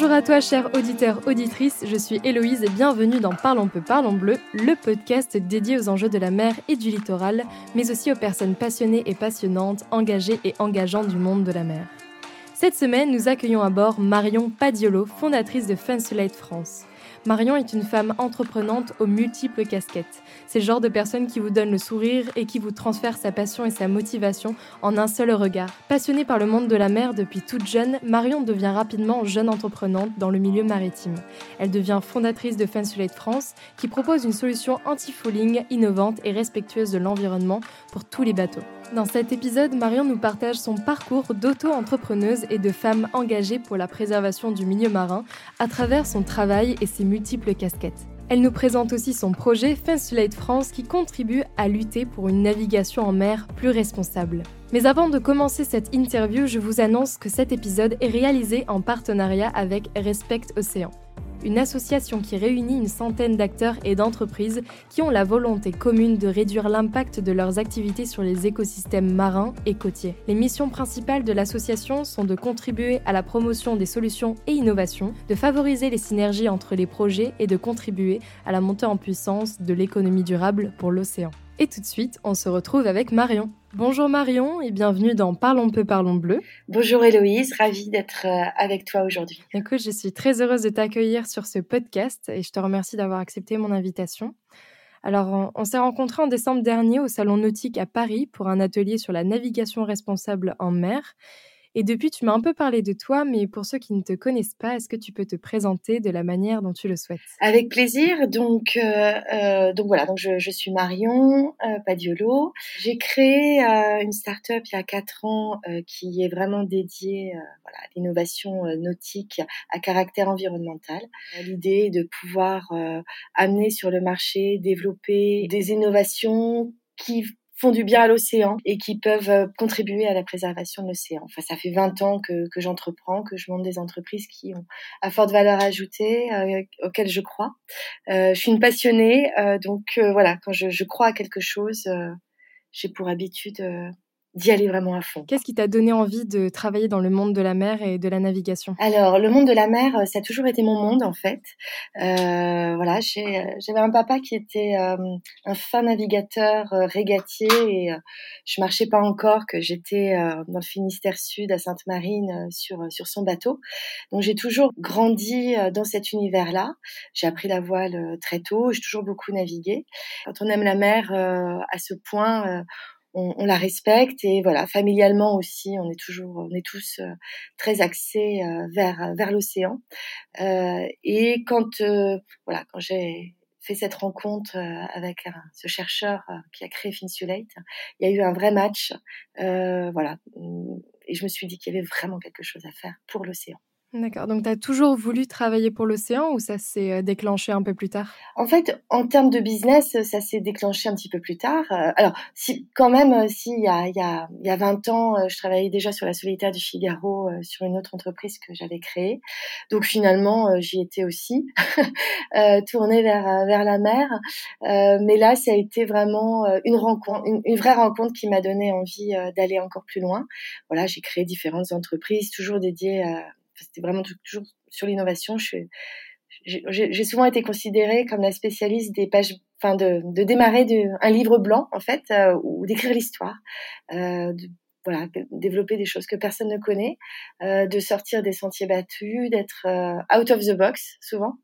Bonjour à toi, cher auditeur, auditrice, je suis Héloïse et bienvenue dans Parlons peu, parlons bleu, le podcast dédié aux enjeux de la mer et du littoral, mais aussi aux personnes passionnées et passionnantes, engagées et engageantes du monde de la mer. Cette semaine, nous accueillons à bord Marion Padiolo, fondatrice de Fansulate France. Marion est une femme entreprenante aux multiples casquettes. C'est le genre de personne qui vous donne le sourire et qui vous transfère sa passion et sa motivation en un seul regard. Passionnée par le monde de la mer depuis toute jeune, Marion devient rapidement jeune entreprenante dans le milieu maritime. Elle devient fondatrice de Fansulate France, qui propose une solution anti-fouling innovante et respectueuse de l'environnement pour tous les bateaux. Dans cet épisode, Marion nous partage son parcours d'auto-entrepreneuse et de femme engagée pour la préservation du milieu marin à travers son travail et ses multiples casquettes. Elle nous présente aussi son projet Fansulate France qui contribue à lutter pour une navigation en mer plus responsable. Mais avant de commencer cette interview, je vous annonce que cet épisode est réalisé en partenariat avec Respect Océan une association qui réunit une centaine d'acteurs et d'entreprises qui ont la volonté commune de réduire l'impact de leurs activités sur les écosystèmes marins et côtiers. Les missions principales de l'association sont de contribuer à la promotion des solutions et innovations, de favoriser les synergies entre les projets et de contribuer à la montée en puissance de l'économie durable pour l'océan. Et tout de suite, on se retrouve avec Marion. Bonjour Marion et bienvenue dans Parlons peu, parlons bleu. Bonjour Héloïse, ravie d'être euh, avec toi aujourd'hui. Écoute, je suis très heureuse de t'accueillir sur ce podcast et je te remercie d'avoir accepté mon invitation. Alors, on, s'est rencontrés en décembre dernier au Salon Nautique à Paris pour un atelier sur la navigation responsable en mer. Et depuis, tu m'as un peu parlé de toi, mais pour ceux qui ne te connaissent pas, est-ce que tu peux te présenter de la manière dont tu le souhaites? Avec plaisir. Donc, euh, euh, donc voilà. Donc je, suis Marion euh, Padiolo. J'ai créé euh, une start-up il y a quatre ans qui est vraiment dédiée à l'innovation nautique à caractère environnemental. L'idée est de pouvoir amener sur le marché, développer des innovations qui font du bien à l'océan et qui peuvent euh, contribuer à la préservation de l'océan. Enfin, ça fait 20 ans que, que j'entreprends, que je monte des entreprises qui ont à forte valeur ajoutée, euh, auxquelles je crois. Euh, je suis une passionnée, euh, donc euh, voilà, quand je, je, crois à quelque chose, j'ai pour habitude d'y aller vraiment à fond. Qu'est-ce qui t'a donné envie de travailler dans le monde de la mer et de la navigation? Alors, le monde de la mer, euh, ça a toujours été mon monde en fait. Euh, voilà, euh, j'avais un papa qui était euh, un fin navigateur euh, régatier et je marchais pas encore que j'étais dans le Finistère Sud à Sainte-Marine sur sur son bateau. Donc j'ai toujours grandi dans cet univers-là. J'ai appris la voile très tôt, j'ai toujours beaucoup navigué. Quand on aime la mer à ce point on, on, la respecte et voilà familialement aussi on est toujours on est tous euh, très axés euh, vers vers l'océan. Euh, et quand euh, voilà quand j'ai fait cette rencontre avec ce chercheur qui a créé Finsulate il y a eu un vrai match voilà et je me suis dit qu'il y avait vraiment quelque chose à faire pour l'océan D'accord. Donc, tu as toujours voulu travailler pour l'océan ou ça s'est euh, déclenché un peu plus tard? En fait, en termes de business, ça s'est déclenché un petit peu plus tard. Euh, alors, si, quand même, euh, si, il y a, il y, a, il y a 20 ans, je travaillais déjà sur la solitaire du Figaro, sur une autre entreprise que j'avais créée. Donc, finalement, j'y étais aussi, tournée vers, vers la mer. mais là, ça a été vraiment une rencontre, une, une vraie rencontre qui m'a donné envie d'aller encore plus loin. Voilà, j'ai créé différentes entreprises, toujours dédiées à c'était vraiment toujours sur l'innovation. J'ai souvent été considérée comme la spécialiste des pages, enfin de, de démarrer de, un livre blanc en fait, euh, ou d'écrire l'histoire, euh, voilà, développer des choses que personne ne connaît, euh, de sortir des sentiers battus, d'être euh, out of the box souvent,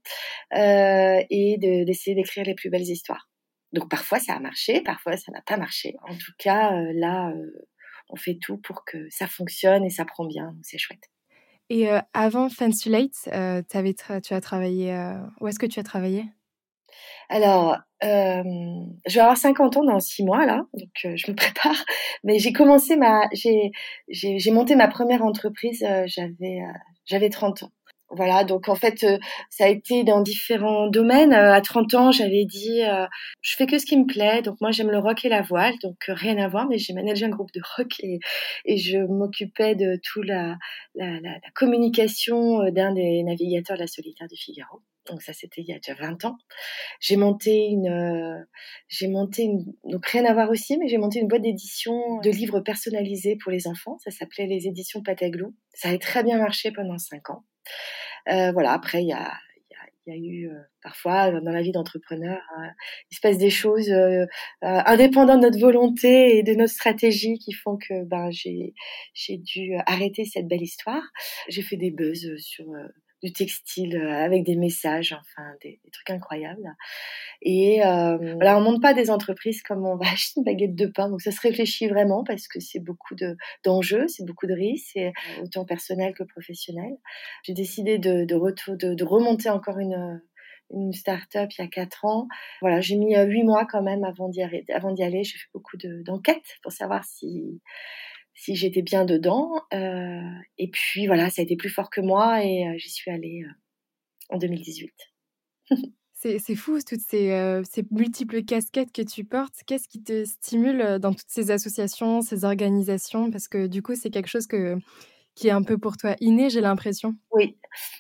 et d'essayer d'écrire les plus belles histoires. Donc parfois ça a marché, parfois ça n'a pas marché. En tout cas, là, on fait tout pour que ça fonctionne et ça prend bien, c'est chouette. Et euh, avant Fansulate, euh, avais tu as travaillé. Euh, où est-ce que tu as travaillé? Alors, euh, je vais avoir 50 ans dans 6 mois là, donc euh, je me prépare. Mais j'ai commencé ma, j'ai, monté ma première entreprise. j'avais, j'avais 30 ans. Voilà, donc en fait, euh, ça a été dans différents domaines. Euh, à 30 ans, j'avais dit, euh, je fais que ce qui me plaît. Donc moi, j'aime le rock et la voile, donc rien à voir. Mais j'ai managé un groupe de rock et, et je m'occupais de tout la, la, la, la communication d'un des navigateurs de la Solitaire du Figaro. Donc ça, c'était il y a déjà 20 ans. J'ai monté une, j'ai monté une, donc rien à voir aussi, mais j'ai monté une boîte d'édition de livres personnalisés pour les enfants. Ça s'appelait les éditions Pataglou. Ça a très bien marché pendant 5 ans. Voilà, après, il y a, il y a eu parfois dans la vie d'entrepreneur, il se passe des choses indépendantes de notre volonté et de notre stratégie qui font que ben j'ai j'ai dû arrêter cette belle histoire. J'ai fait des buzz sur du textile euh, avec des messages, enfin des, trucs incroyables. Et euh, voilà, on monte pas des entreprises comme on va acheter une baguette de pain, donc ça se réfléchit vraiment parce que c'est beaucoup de d'enjeux, c'est beaucoup de risques, c'est autant personnel que professionnel. J'ai décidé de de, retour, de, de remonter encore une une start-up il y a quatre ans. Voilà, j'ai mis euh, huit mois quand même avant d'y avant d'y aller. J'ai fait beaucoup d'enquêtes pour savoir si si j'étais bien dedans. Euh, et puis voilà, ça a été plus fort que moi et euh, j'y suis allée euh, en 2018. c'est fou, toutes ces, ces, multiples casquettes que tu portes. Qu'est-ce qui te stimule dans toutes ces associations, ces organisations? Parce que du coup, c'est quelque chose que qui est un peu pour toi inné, j'ai l'impression. Oui.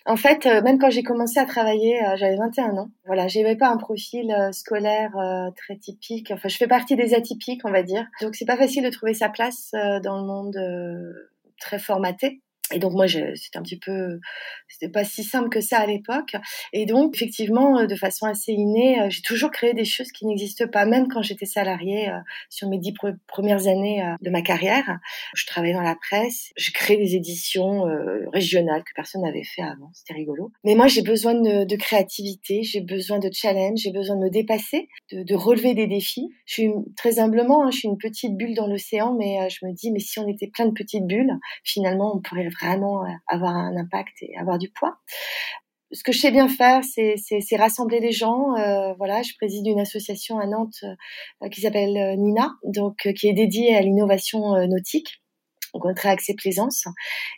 En fait, euh, même quand j'ai commencé à travailler, euh, j'avais 21 ans. Voilà, j'avais pas un profil euh, scolaire très typique. Enfin, je fais partie des atypiques, on va dire. Donc, c'est pas facile de trouver sa place dans le monde très formaté. Et donc moi, c'était un petit peu, c'était pas si simple que ça à l'époque. Et donc effectivement, euh, de façon assez innée, euh, j'ai toujours créé des choses qui n'existent pas, même quand j'étais salariée euh, sur mes dix premières années de ma carrière. Je travaillais dans la presse, je créé des éditions régionales que personne n'avait fait avant. C'était rigolo. Mais moi, j'ai besoin de, créativité, j'ai besoin de challenge, j'ai besoin de me dépasser, de, de, relever des défis. Je suis très humblement, hein, je suis une petite bulle dans l'océan, mais je me dis, mais si on était plein de petites bulles, finalement, on pourrait vraiment euh, avoir un impact et avoir du poids ce que je sais bien faire, c'est rassembler les gens. Euh, voilà, je préside une association à Nantes euh, qui s'appelle Nina, donc qui est dédiée à l'innovation nautique. Donc on crée Accès Plaisance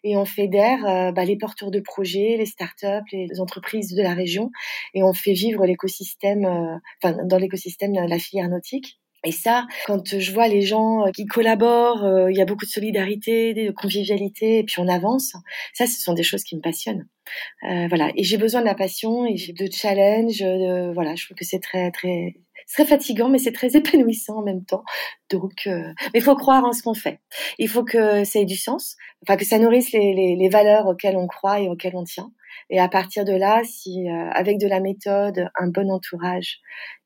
et on fédère bah, les porteurs de projets, les startups, les entreprises de la région et on fait vivre l'écosystème, enfin dans l'écosystème la filière nautique. Et ça, quand je vois les gens euh, qui collaborent, euh, il y a beaucoup de solidarité, de convivialité, et puis on avance. Ça, ce sont des choses qui me passionnent. Euh, voilà. Et j'ai besoin de la passion et de challenge. voilà, je trouve que c'est très, très, très fatigant, mais c'est très épanouissant en même temps. Donc, mais il faut croire en ce qu'on fait. Il faut que ça ait du sens, enfin que ça nourrisse les, les, les valeurs auxquelles on croit et auxquelles on tient. Et à partir de là, si avec de la méthode, un bon entourage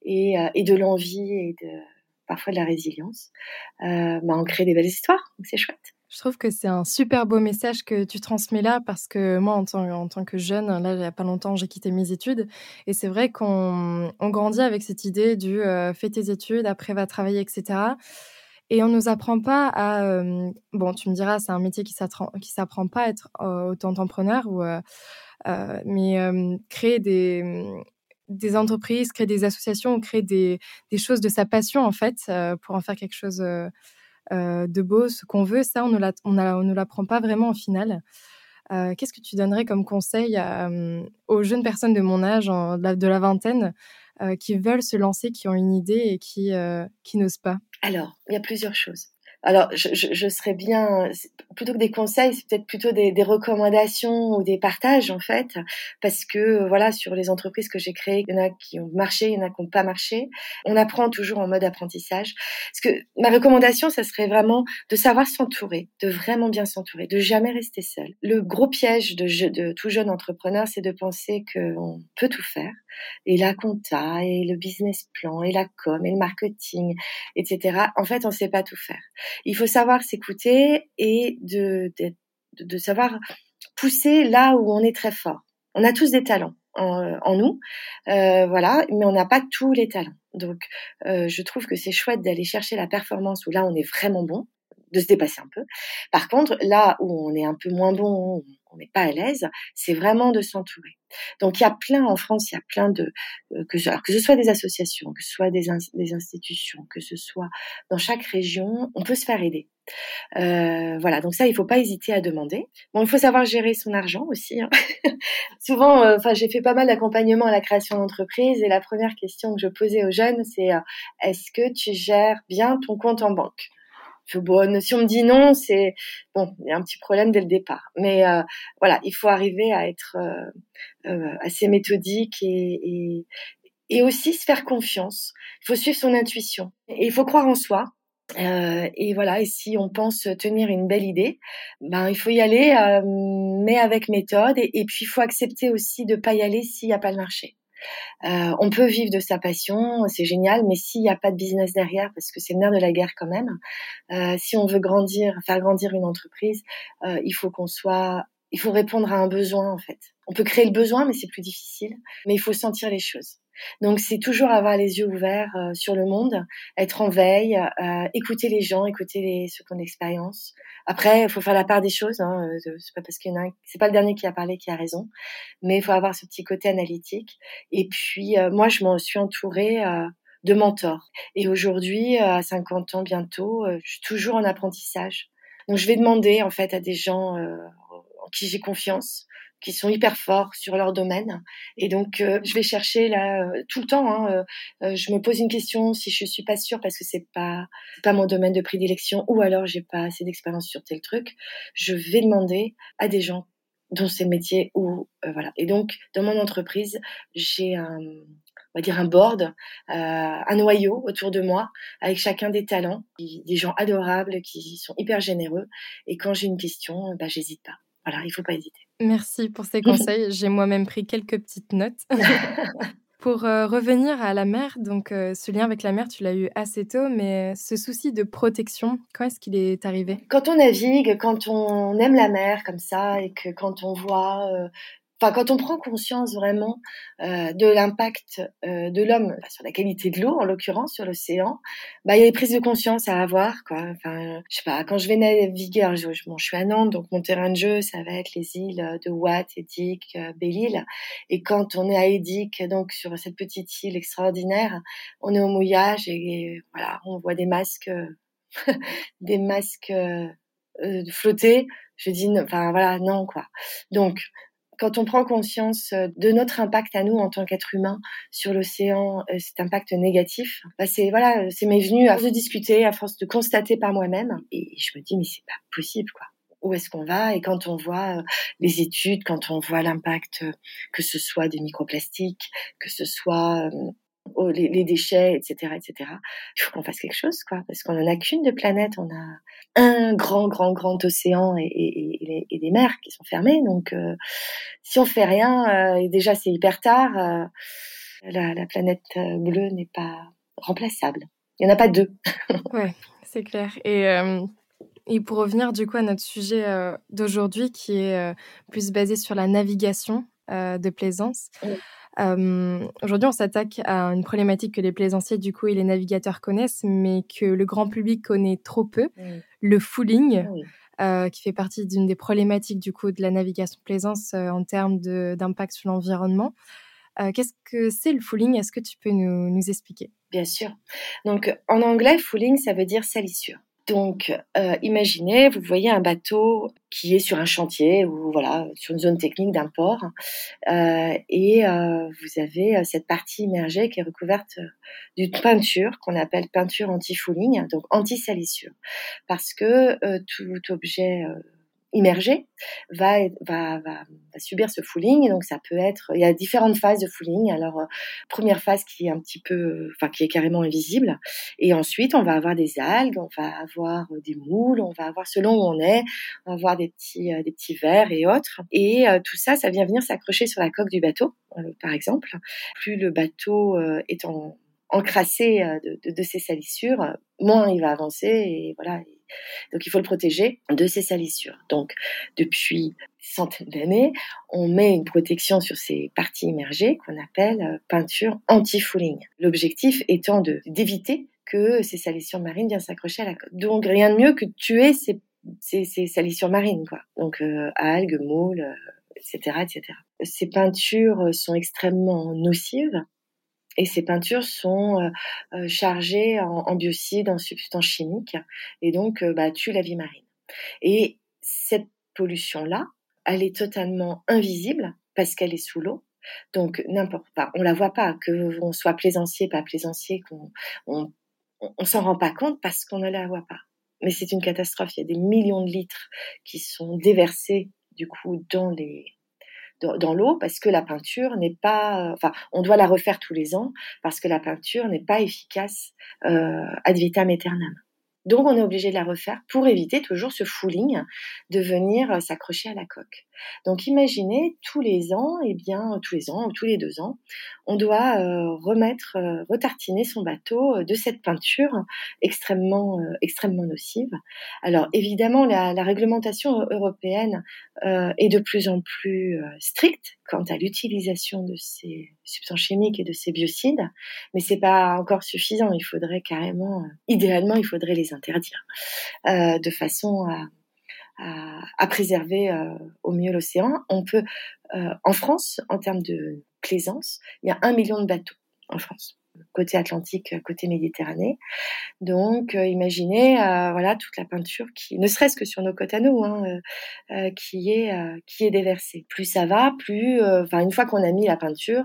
et, et de l'envie et de parfois de la résilience, euh, bah, on crée des belles histoires. Donc c'est chouette. Je trouve que c'est un super beau message que tu transmets là parce que moi, en tant, que jeune, là, il n'y a pas longtemps, j'ai quitté mes études. Et c'est vrai qu'on on grandit avec cette idée du euh, fais tes études, après va travailler, etc. Et on ne nous apprend pas à. Euh, bon, tu me diras, c'est un métier qui ne s'apprend pas à être auto-entrepreneur, ou, mais créer des, des entreprises, créer des associations, créer des, des choses de sa passion en fait euh, pour en faire quelque chose euh, euh, de beau, ce qu'on veut. Ça, on ne l'apprend pas vraiment au final. Qu'est-ce que tu donnerais comme conseil aux jeunes personnes de mon âge, de, la, vingtaine, qui veulent se lancer, qui ont une idée et qui n'osent pas? Alors, il y a plusieurs choses. Alors, je, je, je, serais bien, plutôt que des conseils, c'est peut-être plutôt des, des, recommandations ou des partages en fait, parce que voilà, sur les entreprises que j'ai créées, il y en a qui ont marché, il y en a qui n'ont pas marché. On apprend toujours en mode apprentissage. Parce que ma recommandation, ça serait vraiment de savoir s'entourer, de vraiment bien s'entourer, de jamais rester seul. Le gros piège de, de tout jeune entrepreneur, c'est de penser qu'on peut tout faire, et la compta, et le business plan, et la com, et le marketing, etc. En fait, on ne sait pas tout faire. Il faut savoir s'écouter et de, de, savoir pousser là où on est très fort. On a tous des talents en, en nous, euh, voilà, mais on n'a pas tous les talents. Donc, euh, je trouve que c'est chouette d'aller chercher la performance où là on est vraiment bon, de se dépasser un peu. Par contre, là où on est un peu moins bon, on n'est pas à l'aise, c'est vraiment de s'entourer. Donc il y a plein en France, il y a plein de euh, que, alors, que ce soit des associations, que ce soit des, des, institutions, que ce soit dans chaque région, on peut se faire aider. Euh, voilà, donc ça il faut pas hésiter à demander. Bon, il faut savoir gérer son argent aussi. Hein. Souvent, euh, enfin j'ai fait pas mal d'accompagnement à la création d'entreprise et la première question que je posais aux jeunes c'est euh, est-ce que tu gères bien ton compte en banque? Bon, si on me dit non, c'est bon, il y a un petit problème dès le départ. Mais euh, voilà, il faut arriver à être euh, euh, assez méthodique et, et, et, aussi se faire confiance. Il faut suivre son intuition et il faut croire en soi. Euh, et voilà, et si on pense tenir une belle idée, ben il faut y aller, euh, mais avec méthode. Et, et, puis il faut accepter aussi de pas y aller s'il n'y a pas le marché. Euh, on peut vivre de sa passion, c'est génial, mais s'il n'y a pas de business derrière, parce que c'est le nerf de la guerre quand même, euh, si on veut grandir, faire grandir une entreprise, euh, il faut qu'on soit, il faut répondre à un besoin en fait. On peut créer le besoin, mais c'est plus difficile. Mais il faut sentir les choses. Donc c'est toujours avoir les yeux ouverts sur le monde, être en veille, écouter les gens, écouter les, ceux qui ont d'expérience. Après, il faut faire la part des choses. Hein, euh, c'est pas parce qu'il y en a, c'est pas le dernier qui a parlé qui a raison, mais il faut avoir ce petit côté analytique. Et puis moi, je m'en suis entourée de mentors. Et aujourd'hui, à 50 ans bientôt, je suis toujours en apprentissage. Donc je vais demander en fait à des gens en qui j'ai confiance qui sont hyper forts sur leur domaine. Et donc, euh, je vais chercher là euh, tout le temps. Hein, euh, je me pose une question si je suis pas sûre parce que c'est pas pas mon domaine de prédilection ou alors j'ai pas assez d'expérience sur tel truc. Je vais demander à des gens dont c'est le métier ou voilà. Et donc, dans mon entreprise, j'ai un on va dire un board, un noyau autour de moi avec chacun des talents, des gens adorables qui sont hyper généreux. Et quand j'ai une question, bah, j'hésite pas. Voilà, il faut pas hésiter. Merci pour ces conseils. J'ai moi-même pris quelques petites notes. pour euh, revenir à la mer, donc euh, ce lien avec la mer, tu l'as eu assez tôt, mais ce souci de protection, quand est-ce qu'il est arrivé? Quand on navigue, quand on aime la mer comme ça, et que quand on voit euh, Enfin, quand on prend conscience vraiment euh, de l'impact euh, de l'homme sur la qualité de l'eau, en l'occurrence sur l'océan, bah il y a des prises de conscience à avoir, quoi. Enfin, je sais pas, quand je vais naviguer, je, bon, je suis à Nantes, donc mon terrain de jeu, ça va être les îles de Watt, Edic, euh, Belle-Île. Et quand on est à Edic, donc sur cette petite île extraordinaire, on est au mouillage et, voilà, on voit des masques, des masques euh, flotter. Je dis, enfin voilà, non quoi. Donc quand on prend conscience euh, de notre impact à nous en tant qu'être humain sur l'océan, euh, cet impact négatif, bah c'est voilà, c'est m'est venu à force de discuter, à force de constater par moi-même, et je me dis mais c'est pas possible quoi. Où est-ce qu'on va? Et quand on voit euh, les études, quand on voit l'impact, que ce soit des microplastiques, que ce soit les, les, déchets, etc., etc. Il faut qu'on fasse quelque chose, quoi, parce qu'on en a qu'une de planète. On a un grand, grand, grand océan et, et, et des mers qui sont fermées. Donc, euh, si on fait rien, euh, et déjà c'est hyper tard, euh, la, la, planète bleue n'est pas remplaçable. Il n'y en a pas deux. ouais, c'est clair. Et et pour revenir du coup à notre sujet d'aujourd'hui, qui est plus basé sur la navigation de plaisance. Aujourd'hui, on s'attaque à une problématique que les plaisanciers du coup et les navigateurs connaissent, mais que le grand public connaît trop peu, le fooling. Euh, qui fait partie d'une des problématiques du coup de la navigation plaisance euh, en termes d'impact sur l'environnement. Euh, qu'est-ce que c'est le fooling? Est-ce que tu peux nous, nous expliquer? Bien sûr. Donc en anglais, fooling, ça veut dire salissure. Donc, euh, imaginez, vous voyez un bateau qui est sur un chantier ou voilà sur une zone technique d'un port, euh, et euh, vous avez cette partie immergée qui est recouverte d'une peinture qu'on appelle peinture anti-fouling, donc anti-salissure, parce que tout objet immergé va, va, va, subir ce fouling. Donc ça peut être, il y a différentes phases de fouling. Alors euh, première phase qui est un petit peu, enfin qui est carrément invisible, et ensuite on va avoir des algues, on va avoir euh, des moules, on va avoir selon où on est, on va avoir des petits euh, des petits vers et autres. Et tout ça, ça vient venir s'accrocher sur la coque du bateau, par exemple. Plus le bateau est en, encrassé de, de, de, ces salissures, moins il va avancer et voilà. Donc il faut le protéger de ces salissures. Donc depuis centaines d'années, on met une protection sur ces parties immergées qu'on appelle euh, peinture anti-fouling. L'objectif étant de d'éviter que ces salissures marines viennent s'accrocher à la côte. Donc rien de mieux que de tuer ces, ces, salissures marines, quoi. Donc euh, algues, moules, etc., euh, etc. Ces peintures sont extrêmement nocives et ces peintures sont euh, euh, chargées en, biocides, en substances chimiques, et donc euh, bah, tuent la vie marine. Et cette pollution-là, elle est totalement invisible parce qu'elle est sous l'eau. Donc n'importe pas, on la voit pas, que on soit plaisancier, pas plaisancier, qu'on on, on s'en rend pas compte parce qu'on ne la voit pas. Mais c'est une catastrophe. Il y a des millions de litres qui sont déversés du coup dans les dans l'eau parce que la peinture n'est pas, euh, enfin, on doit la refaire tous les ans parce que la peinture n'est pas efficace euh, ad vitam aeternam. Donc on est obligé de la refaire pour éviter toujours ce fouling de venir euh, s'accrocher à la coque. Donc imaginez tous les ans, et eh bien tous les ans ou tous les deux ans, on doit euh, remettre, euh, retartiner son bateau de cette peinture extrêmement extrêmement nocive. Alors évidemment la, la réglementation européenne est de plus en plus stricte quant à l'utilisation de ces substances chimiques et de ces biocides, mais c'est pas encore suffisant. Il faudrait carrément, idéalement, il faudrait les interdire, euh, de façon à, préserver euh, au mieux l'océan. On peut, euh, en France, en termes de plaisance, il y a un million de bateaux en France côté Atlantique, côté Méditerranée. Donc, euh, imaginez, euh, voilà, toute la peinture qui, ne serait-ce que sur nos côtes à nous, hein, euh, qui est qui est déversée. Plus ça va, plus, enfin, une fois qu'on a mis la peinture,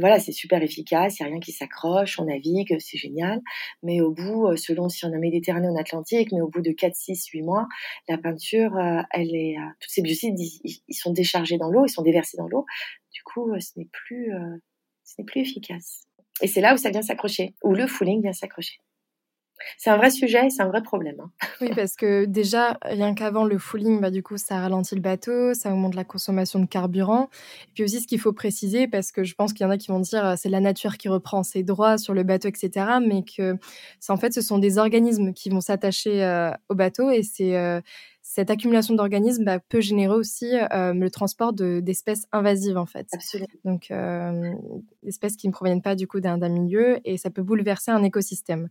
voilà, c'est super efficace, il y a rien qui s'accroche, on navigue, c'est génial. Mais au bout, selon si on a Méditerranée ou Atlantique, mais au bout de 4, 6, 8 mois, la peinture, elle est, tous ces biocides, ils, ils, sont déchargés dans l'eau, ils sont déversés dans l'eau. Du coup, ce n'est plus, ce n'est plus efficace. Et c'est là où ça vient s'accrocher, où le fooling vient s'accrocher. C'est un vrai sujet et c'est un vrai problème. Hein. Oui, parce que déjà, rien qu'avant le fooling, bah, du coup, ça ralentit le bateau, ça augmente la consommation de carburant. Et puis aussi, ce qu'il faut préciser, parce que je pense qu'il y en a qui vont dire c'est la nature qui reprend ses droits sur le bateau, etc. Mais que en fait, ce sont des organismes qui vont s'attacher euh, au bateau et c'est euh, cette accumulation d'organismes bah, peut générer aussi euh, le transport d'espèces invasives en fait. Absolument. Donc euh, espèces qui ne proviennent pas du coup d'un milieu et ça peut bouleverser un écosystème.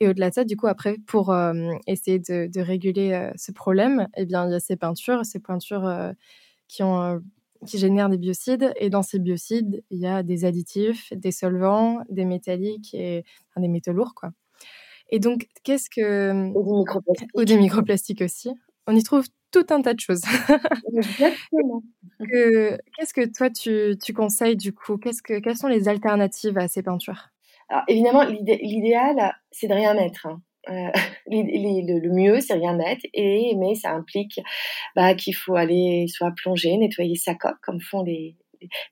Et au-delà de ça, du coup, après, pour euh, essayer de, de réguler ce problème, eh bien, il y a ces peintures, ces peintures qui ont qui génèrent des biocides. Et dans ces biocides, il y a des additifs, des solvants, des métalliques et des métaux lourds, quoi. Et donc, qu'est-ce que... Ou des microplastiques. Ou des microplastiques aussi on y trouve tout un tas de choses. Exactement. Qu'est-ce que toi tu, conseilles du coup? Que quelles sont les alternatives à ces peintures? Alors évidemment, l'idéal c'est de rien mettre. Hein. Euh, le, mieux, c'est rien mettre, et mais ça implique bah, qu'il faut aller soit plonger, nettoyer sa coque, comme font les,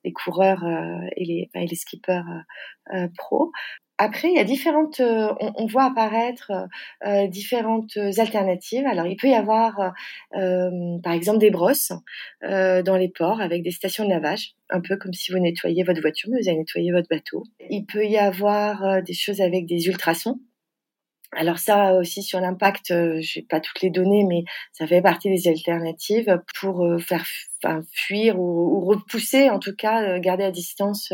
les coureurs euh, et, les, les skippers euh, euh pro. Après, il y a différentes, euh, on, voit apparaître euh, euh, différentes alternatives. Alors, il peut y avoir, par exemple, des brosses dans les ports avec des stations de lavage, un peu comme si vous nettoyez votre voiture, mais vous allez nettoyer votre bateau. Il peut y avoir des choses avec des ultrasons. Alors ça aussi sur l'impact, euh, j'ai pas toutes les données, mais ça fait partie des alternatives pour euh, faire fuir ou, repousser, en tout cas euh, garder à distance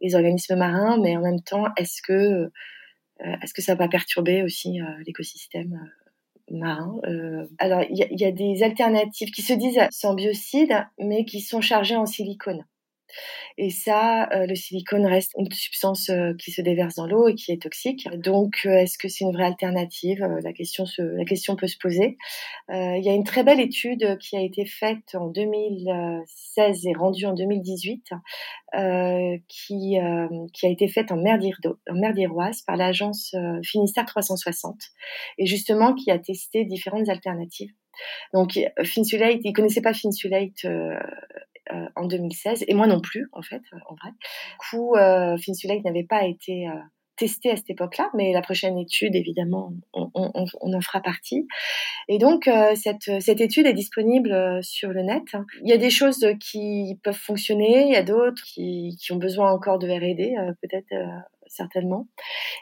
les organismes marins, mais en même temps, est-ce que est-ce que ça va perturber aussi l'écosystème marin Alors il y, a des alternatives qui se disent sans biocides, mais qui sont chargées en silicone. Et ça, euh, le silicone reste une substance euh, qui se déverse dans l'eau et qui est toxique. Donc, euh, est-ce que c'est une vraie alternative? La question peut se poser. il y a une très belle étude qui a été faite en 2016 et rendue en 2018, qui a été faite en mer d'Iroise par l'agence Finistère 360 et justement qui a testé différentes alternatives. Donc, Finsulate, il connaissait pas Finsulate euh, en 2016, et moi non plus, en fait, euh, en vrai. Du coup, euh, Finsulate n'avait pas été testé à cette époque-là, mais la prochaine étude, évidemment, on, on, on en fera partie. Et donc, cette, cette, étude est disponible sur le net. Il y a des choses qui peuvent fonctionner, il y a d'autres qui, qui, ont besoin encore de R&D, peut-être certainement.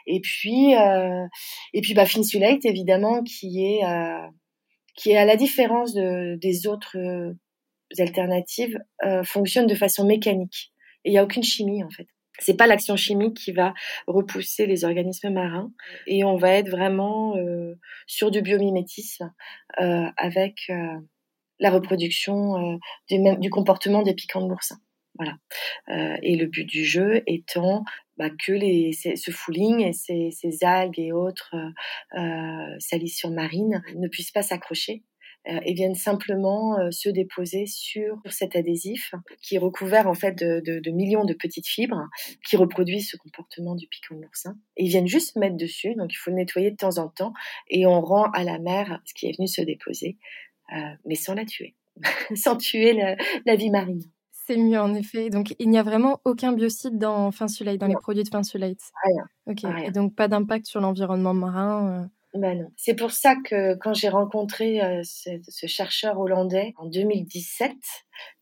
Et puis, et puis, bah, Finsulate, évidemment, qui est qui est à la différence de, des autres alternatives euh, fonctionnent de façon mécanique. Il n'y a aucune chimie en fait. C'est pas l'action chimique qui va repousser les organismes marins et on va être vraiment euh, sur du biomimétisme euh, avec la reproduction du, comportement des piquants de l'oursin. Voilà. et le but du jeu étant bah, que ce fouling et ces, ces algues et autres salissures marines ne puissent pas s'accrocher et viennent simplement euh, se déposer sur cet adhésif qui est recouvert en fait de, de, de, millions de petites fibres qui reproduisent ce comportement du piquant de l'oursin. Ils viennent juste mettre dessus, donc il faut le nettoyer de temps en temps et on rend à la mer ce qui est venu se déposer, euh, mais sans la tuer, sans tuer la, la vie marine. C'est mieux en effet. Donc il n'y a vraiment aucun biocide dans Finsulate, dans les produits de Finsulate. Rien. Ok. Et donc pas d'impact sur l'environnement marin. Bah non. C'est pour ça que quand j'ai rencontré euh, ce, chercheur hollandais en 2017,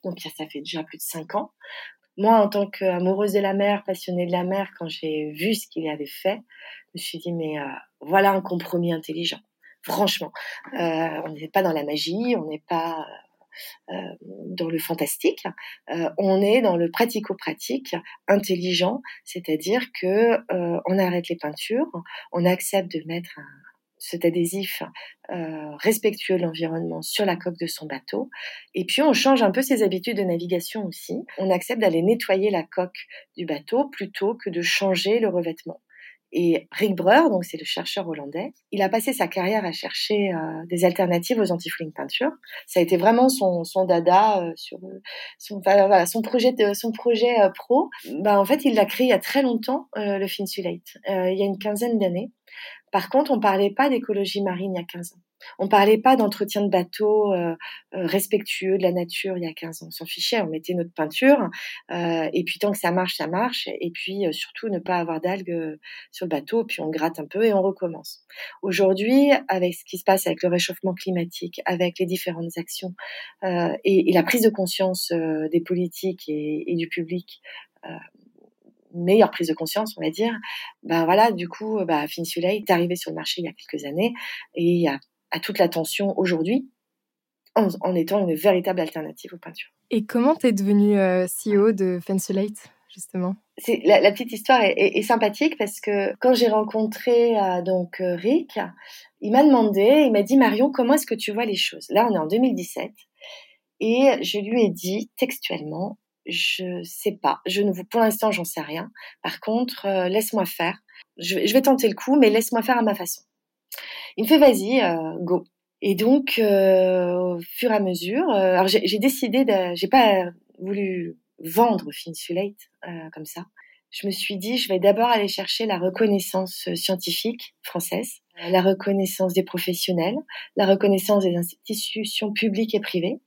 donc ça, fait déjà plus de cinq ans, moi, en tant qu'amoureuse de la mer, passionnée de la mer, quand j'ai vu ce qu'il avait fait, je me suis dit, mais euh, voilà un compromis intelligent. Franchement, euh, on n'est pas dans la magie, on n'est pas euh, dans le fantastique, euh, on est dans le pratico-pratique intelligent, c'est-à-dire que euh, on arrête les peintures, on accepte de mettre cet adhésif respectueux de l'environnement sur la coque de son bateau. Et puis on change un peu ses habitudes de navigation aussi. On accepte d'aller nettoyer la coque du bateau plutôt que de changer le revêtement. Et Rick Breur, donc c'est le chercheur hollandais, il a passé sa carrière à chercher euh, des alternatives aux anti-fouling peintures. Ça a été vraiment son, son dada euh, sur euh, son, voilà, son projet de, son projet pro. Bah, en fait, il l'a créé il y a très longtemps, le Finsulate, il y a une quinzaine d'années. Par contre, on parlait pas d'écologie marine il y a 15 ans. On parlait pas d'entretien de bateau euh, euh, respectueux de la nature il y a 15 ans. On s'en fichait, on mettait notre peinture euh, et puis tant que ça marche, ça marche. Et puis surtout ne pas avoir d'algues sur le bateau, puis on gratte un peu et on recommence. Aujourd'hui, avec ce qui se passe avec le réchauffement climatique, avec les différentes actions et, la prise de conscience des politiques et, et du public meilleure prise de conscience, on va dire. Ben voilà, du coup, bah, Finsulate est arrivé sur le marché il y a quelques années et il y a à toute l'attention aujourd'hui en, étant une véritable alternative aux peintures. Et comment tu es devenue euh, CEO de Fensolate justement? La, petite histoire est, sympathique parce que quand j'ai rencontré euh, donc euh, Rick, il m'a demandé, il m'a dit Marion, comment est-ce que tu vois les choses? Là, on est en 2017 et je lui ai dit textuellement, je sais pas, je ne vous, pour l'instant, j'en sais rien. Par contre, laisse-moi faire. Je, je vais tenter le coup, mais laisse-moi faire à ma façon. Il me fait vas-y, euh, go. Et donc, euh, au fur et à mesure, euh, alors j'ai décidé, j'ai pas voulu vendre Finsulate comme ça. Je me suis dit, je vais d'abord aller chercher la reconnaissance scientifique française, la reconnaissance des professionnels, la reconnaissance des institutions publiques et privées.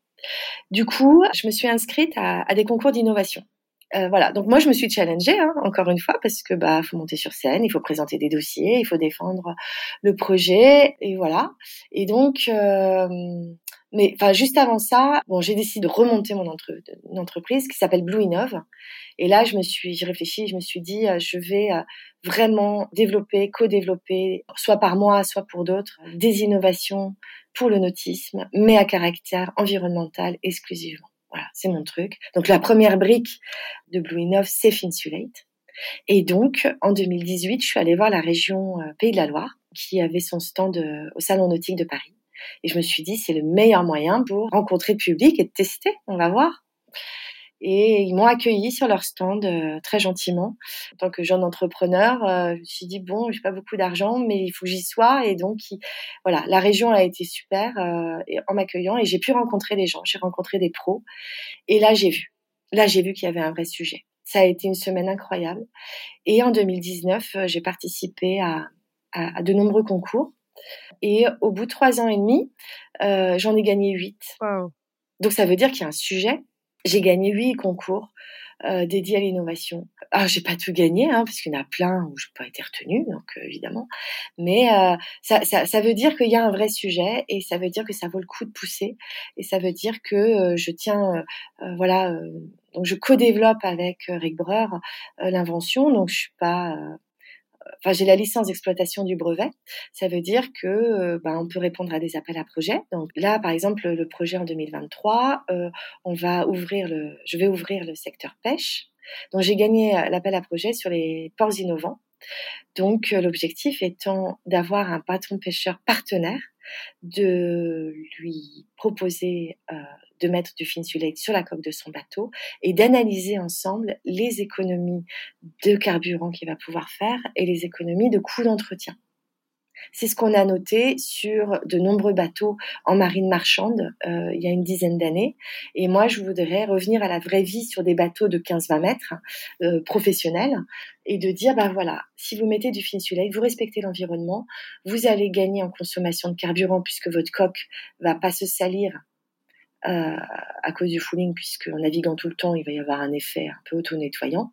Du coup, je me suis inscrite à des concours d'innovation. Euh, voilà. Donc moi, je me suis challengée hein, encore une fois parce que bah faut monter sur scène, il faut présenter des dossiers, il faut défendre le projet et voilà. Et donc, euh, mais enfin juste avant ça, bon, j'ai décidé de remonter mon une entreprise qui s'appelle Blue Innov. Et là, je me suis, j'ai réfléchi, je me suis dit, euh, je vais vraiment développer, co-développer, soit par moi, soit pour d'autres, des innovations pour le nautisme, mais à caractère environnemental exclusivement. Voilà, c'est mon truc. Donc la première brique de Blue Innov, c'est Finsulate. Et donc, en 2018, je suis allée voir la région euh, Pays de la Loire, qui avait son stand euh, au Salon Nautique de Paris. Et je me suis dit, c'est le meilleur moyen pour rencontrer le public et tester. On va voir. Et ils m'ont accueilli sur leur stand euh, très gentiment. En tant que jeune entrepreneur, euh, je me suis dit bon, j'ai pas beaucoup d'argent, mais il faut que j'y sois. Et donc, voilà, la région a été super euh, en m'accueillant et j'ai pu rencontrer des gens. J'ai rencontré des pros. Et là, j'ai vu. Là, j'ai vu qu'il y avait un vrai sujet. Ça a été une semaine incroyable. Et en 2019, j'ai participé à, à, à, de nombreux concours. Et au bout de trois ans et demi, j'en ai gagné huit. Donc ça veut dire qu'il y a un sujet j'ai gagné huit concours euh, dédiés à l'innovation. Alors, j'ai pas tout gagné, hein, parce qu'il y en a plein où je n'ai pas été retenue, donc euh, évidemment. Mais euh, ça, ça, veut dire qu'il y a un vrai sujet et ça veut dire que ça vaut le coup de pousser et ça veut dire que je tiens, voilà, donc je co-développe avec Rick Breur l'invention, donc je suis pas enfin j'ai la licence d'exploitation du brevet. Ça veut dire que euh, ben, on peut répondre à des appels à projets. Donc là, par exemple, le projet en 2023, euh, on va ouvrir le, je vais ouvrir le secteur pêche. Donc j'ai gagné euh, l'appel à projet sur les ports innovants. Donc l'objectif étant d'avoir un patron pêcheur partenaire, de lui proposer de mettre du finsulate sur la coque de son bateau et d'analyser ensemble les économies de carburant qu'il va pouvoir faire et les économies de coûts d'entretien. C'est ce qu'on a noté sur de nombreux bateaux en marine marchande euh, il y a une dizaine d'années. Et moi, je voudrais revenir à la vraie vie sur des bateaux de 15-20 mètres euh, professionnels et de dire, ben voilà, si vous mettez du finsulate, vous respectez l'environnement, vous allez gagner en consommation de carburant puisque votre coque va pas se salir euh, à cause du fouling, puisque en naviguant tout le temps, il va y avoir un effet un peu auto-nettoyant.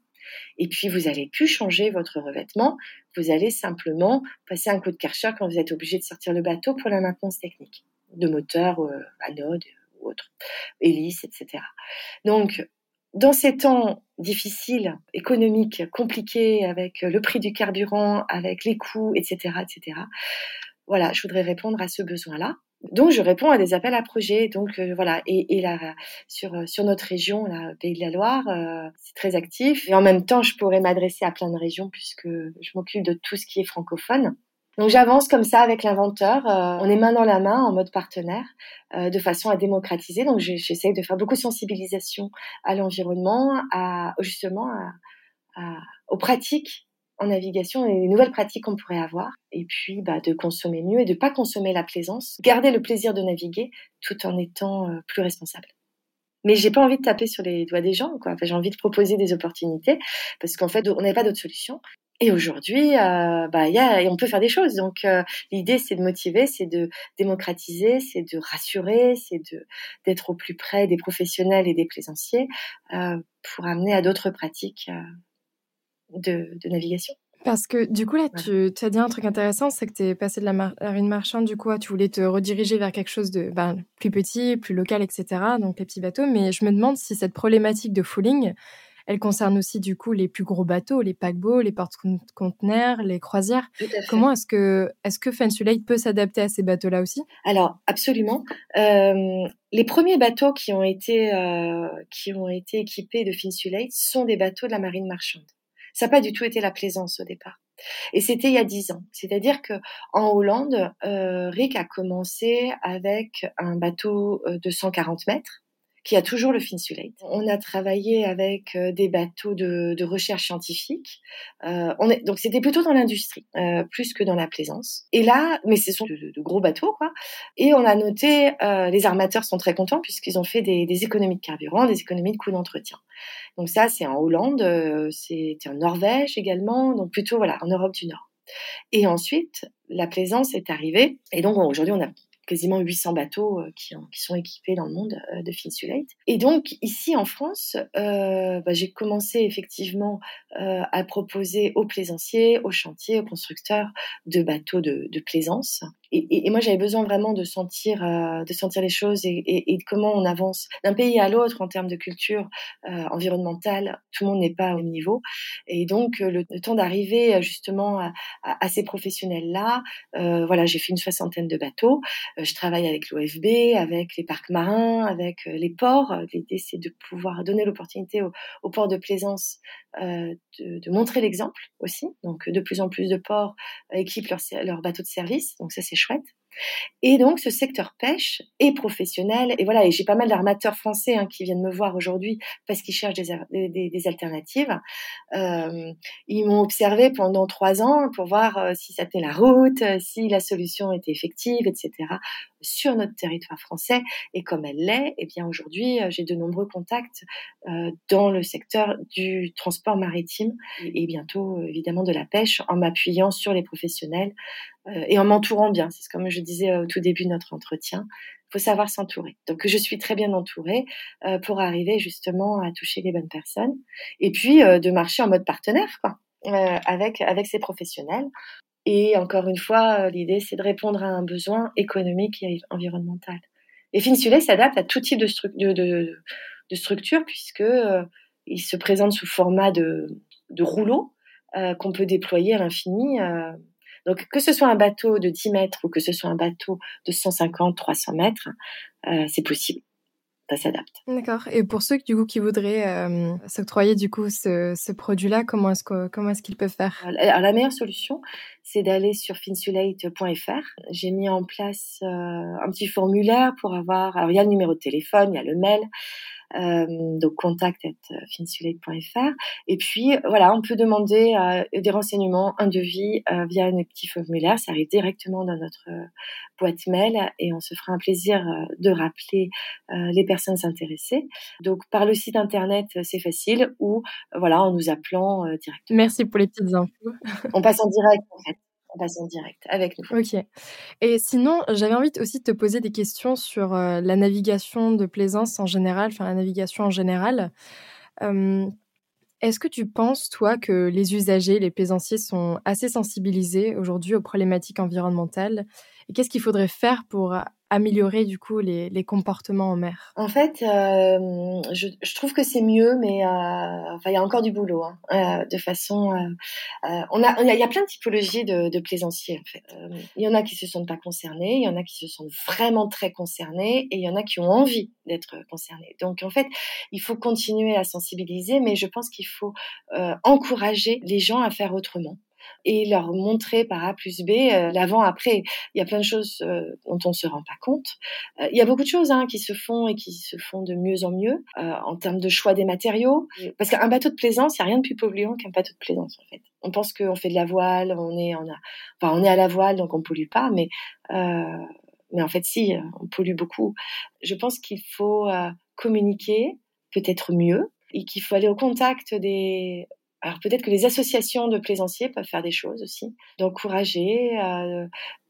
Et puis, vous allez plus changer votre revêtement. Vous allez simplement passer un coup de karcher quand vous êtes obligé de sortir le bateau pour la maintenance technique de moteur, euh, anode ou autre, hélice, etc. Donc, dans ces temps difficiles, économiques, compliqués, avec le prix du carburant, avec les coûts, etc., etc., voilà, je voudrais répondre à ce besoin-là. Donc, je réponds à des appels à projets. Donc, euh, voilà. Et, et là, sur, euh, sur notre région, la Pays de la Loire, euh, c'est très actif. Et en même temps, je pourrais m'adresser à plein de régions puisque je m'occupe de tout ce qui est francophone. Donc, j'avance comme ça avec l'inventeur. on est main dans la main, en mode partenaire, de façon à démocratiser. Donc, j'essaie de faire beaucoup de sensibilisation à l'environnement, à, justement, à, à, aux pratiques en navigation et les nouvelles pratiques qu'on pourrait avoir. Et puis, bah, de consommer mieux et de pas consommer la plaisance, garder le plaisir de naviguer tout en étant euh, plus responsable. Mais j'ai pas envie de taper sur les doigts des gens, quoi. j'ai envie de proposer des opportunités parce qu'en fait, on n'avait pas d'autre solution. Et aujourd'hui, euh, bah, y a, on peut faire des choses. Donc, euh, l'idée, c'est de motiver, c'est de démocratiser, c'est de rassurer, c'est de d'être au plus près des professionnels et des plaisanciers euh, pour amener à d'autres pratiques de, navigation. Parce que du coup, là, tu, as dit un truc intéressant, c'est que tu es passé de la marine marchande, du coup, tu voulais te rediriger vers quelque chose de ben, plus petit, plus local, etc., donc les petits bateaux. Mais je me demande si cette problématique de fooling, elle concerne aussi, du coup, les plus gros bateaux, les paquebots, les porte-conteneurs, les croisières. Comment est-ce que, est-ce que Fansulate peut s'adapter à ces bateaux-là aussi? Alors, absolument. Euh, les premiers bateaux qui ont été, euh, qui ont été équipés de Finsulate sont des bateaux de la marine marchande. Ça n'a pas du tout été la plaisance au départ. Et c'était il y a dix ans. C'est-à-dire que en Hollande, euh, Rick a commencé avec un bateau euh, de 140 mètres qui a toujours le Finsulate. On a travaillé avec euh, des bateaux de, recherche scientifique. Euh, donc c'était plutôt dans l'industrie, euh, plus que dans la plaisance. Et là, mais ce sont de, gros bateaux, quoi. Et on a noté, euh, les armateurs sont très contents puisqu'ils ont fait des, des, économies de carburant, des économies de coûts d'entretien. Donc ça, c'est en Hollande, c'est en Norvège également, donc plutôt voilà en Europe du Nord. Et ensuite, la plaisance est arrivée. Et donc aujourd'hui, on a quasiment 800 bateaux euh, qui, sont équipés dans le monde euh, de Finsulate. Et donc ici en France, euh, bah, j'ai commencé effectivement à proposer aux plaisanciers, aux chantiers, aux constructeurs de bateaux de plaisance et, et, moi j'avais besoin vraiment de sentir euh, de sentir les choses et, et, et, comment on avance d'un pays à l'autre en termes de culture euh, environnementale. Tout le monde n'est pas au niveau. Et donc euh, le, temps d'arriver euh, justement à, à, ces professionnels là euh, voilà j'ai fait une soixantaine de bateaux. Je travaille avec l'OFB avec les parcs marins avec les ports. L'idée c'est de pouvoir donner l'opportunité aux, aux, ports de plaisance de, de, montrer l'exemple aussi. Donc de plus en plus de ports équipent leurs leur bateaux de service. Donc ça c'est chouette. Et donc, ce secteur pêche est professionnel. Et voilà, et j'ai pas mal d'armateurs français hein, qui viennent me voir aujourd'hui parce qu'ils cherchent des, des, des alternatives. Euh, ils m'ont observé pendant trois ans pour voir euh, si ça tenait la route, euh, si la solution était effective, etc. sur notre territoire français. Et comme elle l'est, eh bien aujourd'hui, j'ai de nombreux contacts euh, dans le secteur du transport maritime et bientôt, évidemment, de la pêche en m'appuyant sur les professionnels et en m'entourant bien. C'est comme je disais au tout début de notre entretien. Il faut savoir s'entourer. Donc je suis très bien entourée euh, pour arriver justement à toucher les bonnes personnes et puis euh, de marcher en mode partenaire quoi, euh, avec avec ces professionnels. Et encore une fois, l'idée c'est de répondre à un besoin économique et environnemental. Et Finsulé s'adapte à tout type de, stru de, de, de structure puisque il se présente sous format de, de rouleau qu'on peut déployer à l'infini donc, que ce soit un bateau de 10 mètres ou que ce soit un bateau de 150, 300 mètres, euh, c'est possible. Ça s'adapte. D'accord. Et pour ceux du coup qui voudraient euh, s'octroyer du coup ce, ce produit-là, comment est-ce que, comment est-ce qu'ils peuvent faire? Alors, la meilleure solution, c'est d'aller sur finsulate.fr. J'ai mis en place euh, un petit formulaire pour avoir. Alors il y a le numéro de téléphone, il y a le mail. Euh, donc contact at finsulate.fr. Et puis voilà, on peut demander euh, des renseignements, un devis euh, via un petit formulaire. Ça arrive directement dans notre boîte mail et on se fera un plaisir de rappeler les personnes intéressées. Donc par le site internet, c'est facile ou voilà en nous appelant directement. Merci pour les petites infos. on passe en direct en fait en direct avec nous. Ok. Et sinon, j'avais envie aussi de te poser des questions sur euh, la navigation de plaisance en général, enfin la navigation en général. Est-ce que tu penses, toi, que les usagers, les plaisanciers sont assez sensibilisés aujourd'hui aux problématiques environnementales? Et qu'est-ce qu'il faudrait faire pour améliorer du coup les, les comportements en mer En fait, euh, je, je, trouve que c'est mieux, mais euh, enfin il y a encore du boulot. Hein, euh, de façon, euh, euh, on a, il y a plein de typologies de, de plaisanciers. En fait, euh, il y en a qui se sentent pas concernés, il y en a qui se sentent vraiment très concernés, et il y en a qui ont envie d'être concernés. Donc en fait, il faut continuer à sensibiliser, mais je pense qu'il faut encourager les gens à faire autrement et leur montrer par A plus B euh, l'avant-après. Il y a plein de choses euh, dont on ne se rend pas compte. Euh, il y a beaucoup de choses hein, qui se font et qui se font de mieux en mieux en termes de choix des matériaux. Parce qu'un bateau de plaisance, il n'y a rien de plus polluant qu'un bateau de plaisance en fait. On pense qu'on fait de la voile, on est, on a, enfin, on est à la voile donc on pollue pas, mais mais en fait si, on pollue beaucoup. Je pense qu'il faut communiquer peut-être mieux et qu'il faut aller au contact des alors peut-être que les associations de plaisanciers peuvent faire des choses aussi, d'encourager, euh,